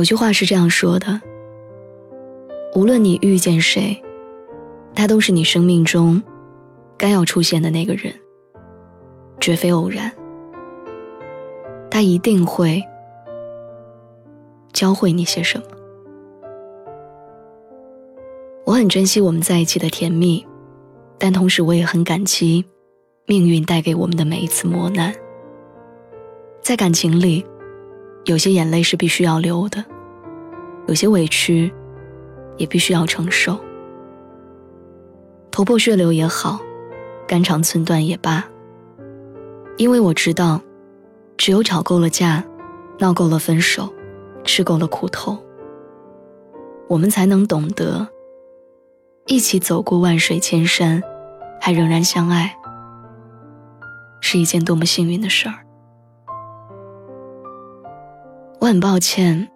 有句话是这样说的：无论你遇见谁，他都是你生命中该要出现的那个人，绝非偶然。他一定会教会你些什么。我很珍惜我们在一起的甜蜜，但同时我也很感激命运带给我们的每一次磨难。在感情里。有些眼泪是必须要流的，有些委屈也必须要承受。头破血流也好，肝肠寸断也罢，因为我知道，只有吵够了架，闹够了分手，吃够了苦头，我们才能懂得，一起走过万水千山，还仍然相爱，是一件多么幸运的事儿。我很抱歉，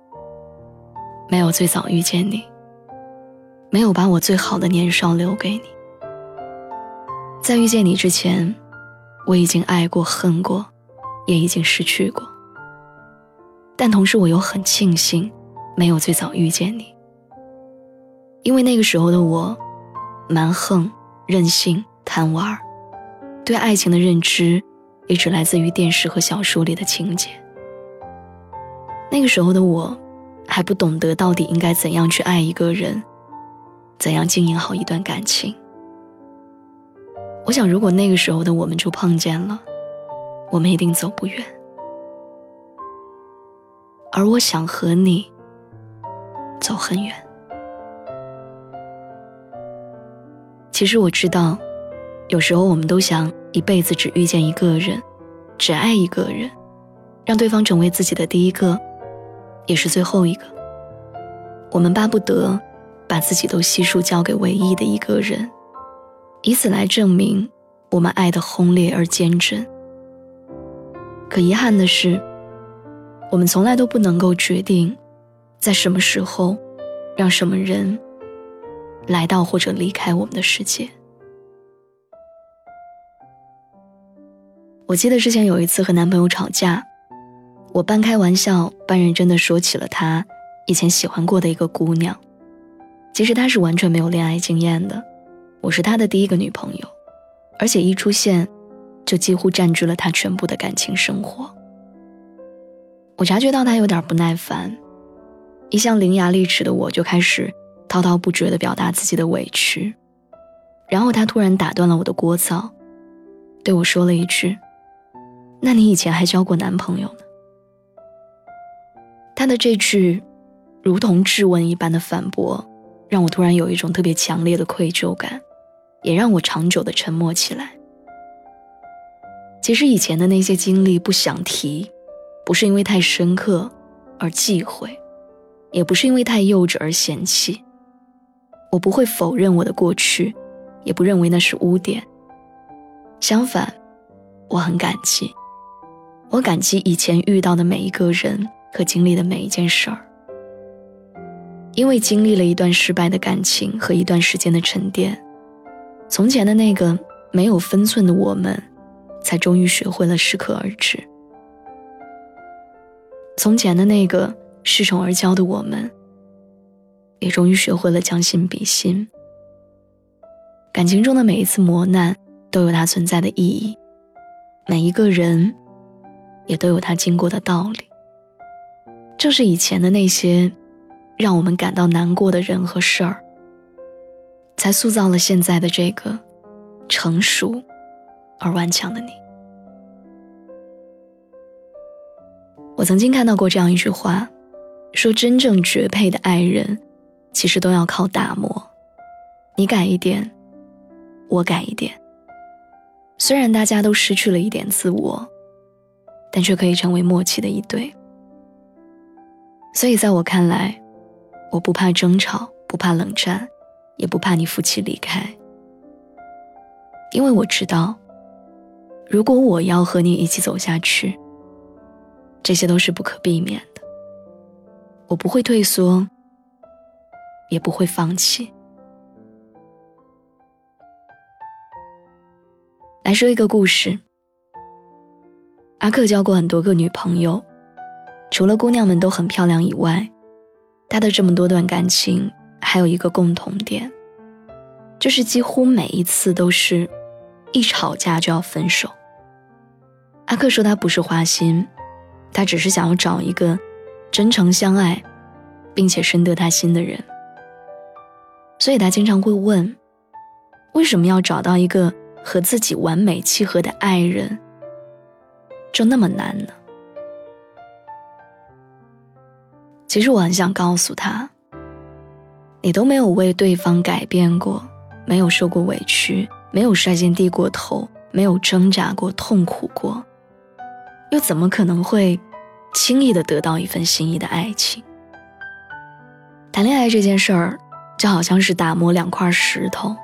没有最早遇见你，没有把我最好的年少留给你。在遇见你之前，我已经爱过、恨过，也已经失去过。但同时，我又很庆幸没有最早遇见你，因为那个时候的我，蛮横、任性、贪玩，对爱情的认知也只来自于电视和小说里的情节。那个时候的我，还不懂得到底应该怎样去爱一个人，怎样经营好一段感情。我想，如果那个时候的我们就碰见了，我们一定走不远。而我想和你走很远。其实我知道，有时候我们都想一辈子只遇见一个人，只爱一个人，让对方成为自己的第一个。也是最后一个。我们巴不得把自己都悉数交给唯一的一个人，以此来证明我们爱的轰烈而坚贞。可遗憾的是，我们从来都不能够决定，在什么时候，让什么人来到或者离开我们的世界。我记得之前有一次和男朋友吵架。我半开玩笑半认真的说起了他以前喜欢过的一个姑娘，其实他是完全没有恋爱经验的，我是他的第一个女朋友，而且一出现，就几乎占据了他全部的感情生活。我察觉到他有点不耐烦，一向伶牙俐齿的我就开始滔滔不绝的表达自己的委屈，然后他突然打断了我的聒噪，对我说了一句：“那你以前还交过男朋友呢？”他的这句如同质问一般的反驳，让我突然有一种特别强烈的愧疚感，也让我长久的沉默起来。其实以前的那些经历不想提，不是因为太深刻而忌讳，也不是因为太幼稚而嫌弃。我不会否认我的过去，也不认为那是污点。相反，我很感激，我感激以前遇到的每一个人。和经历的每一件事儿，因为经历了一段失败的感情和一段时间的沉淀，从前的那个没有分寸的我们，才终于学会了适可而止。从前的那个恃宠而骄的我们，也终于学会了将心比心。感情中的每一次磨难都有它存在的意义，每一个人也都有他经过的道理。正是以前的那些让我们感到难过的人和事儿，才塑造了现在的这个成熟而顽强的你。我曾经看到过这样一句话，说真正绝配的爱人，其实都要靠打磨。你改一点，我改一点。虽然大家都失去了一点自我，但却可以成为默契的一对。所以，在我看来，我不怕争吵，不怕冷战，也不怕你负气离开，因为我知道，如果我要和你一起走下去，这些都是不可避免的。我不会退缩，也不会放弃。来说一个故事。阿克交过很多个女朋友，除了姑娘们都很漂亮以外，他的这么多段感情还有一个共同点，就是几乎每一次都是，一吵架就要分手。阿克说他不是花心，他只是想要找一个真诚相爱，并且深得他心的人，所以他经常会问，为什么要找到一个和自己完美契合的爱人？就那么难呢？其实我很想告诉他，你都没有为对方改变过，没有受过委屈，没有率先低过头，没有挣扎过、痛苦过，又怎么可能会轻易的得到一份心仪的爱情？谈恋爱这件事儿，就好像是打磨两块石头，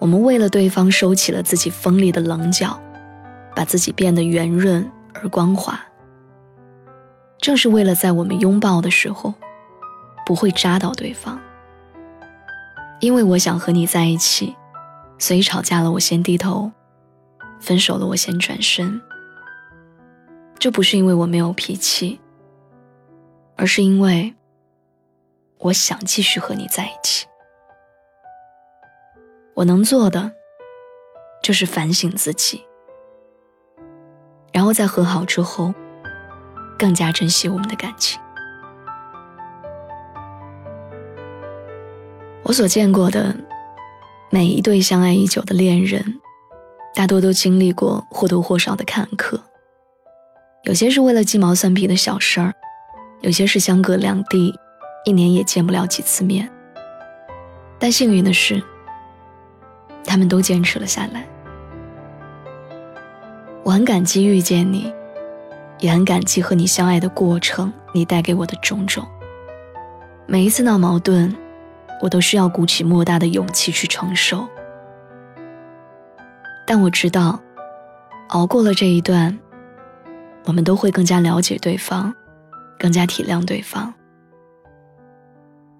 我们为了对方收起了自己锋利的棱角。把自己变得圆润而光滑，正是为了在我们拥抱的时候，不会扎到对方。因为我想和你在一起，所以吵架了我先低头，分手了我先转身。这不是因为我没有脾气，而是因为我想继续和你在一起。我能做的，就是反省自己。然后在和好之后，更加珍惜我们的感情。我所见过的每一对相爱已久的恋人，大多都经历过或多或少的坎坷。有些是为了鸡毛蒜皮的小事儿，有些是相隔两地，一年也见不了几次面。但幸运的是，他们都坚持了下来。我很感激遇见你，也很感激和你相爱的过程，你带给我的种种。每一次闹矛盾，我都需要鼓起莫大的勇气去承受。但我知道，熬过了这一段，我们都会更加了解对方，更加体谅对方。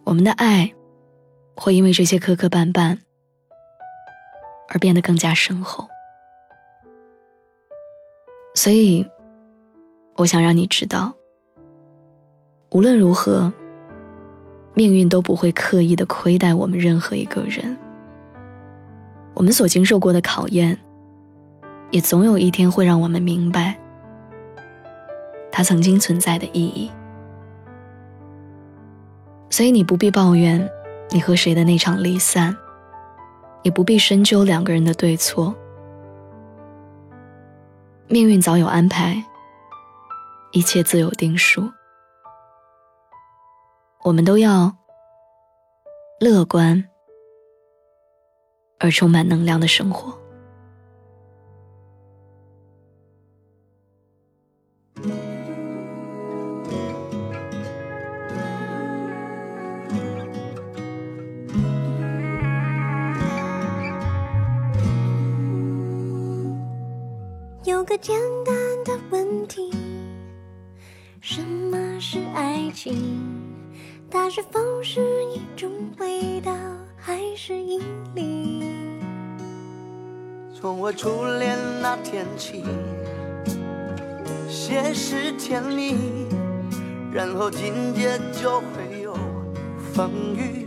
我们的爱，会因为这些磕磕绊绊，而变得更加深厚。所以，我想让你知道，无论如何，命运都不会刻意的亏待我们任何一个人。我们所经受过的考验，也总有一天会让我们明白它曾经存在的意义。所以，你不必抱怨你和谁的那场离散，也不必深究两个人的对错。命运早有安排，一切自有定数。我们都要乐观而充满能量的生活。情？它是否是一种味道，还是引力？从我初恋那天起，先是甜蜜，然后紧接就会有风雨。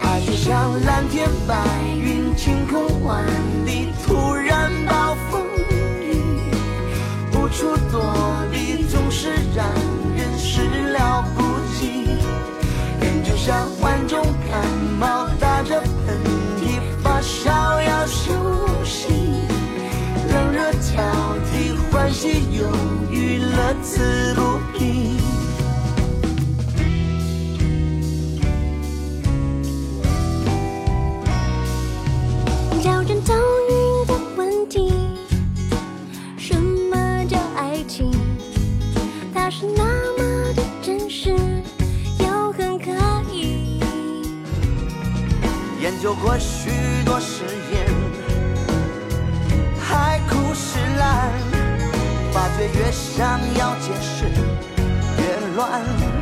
爱就像蓝天白云，晴空万里替，欢喜忧郁，乐此不疲。越想要解释越乱。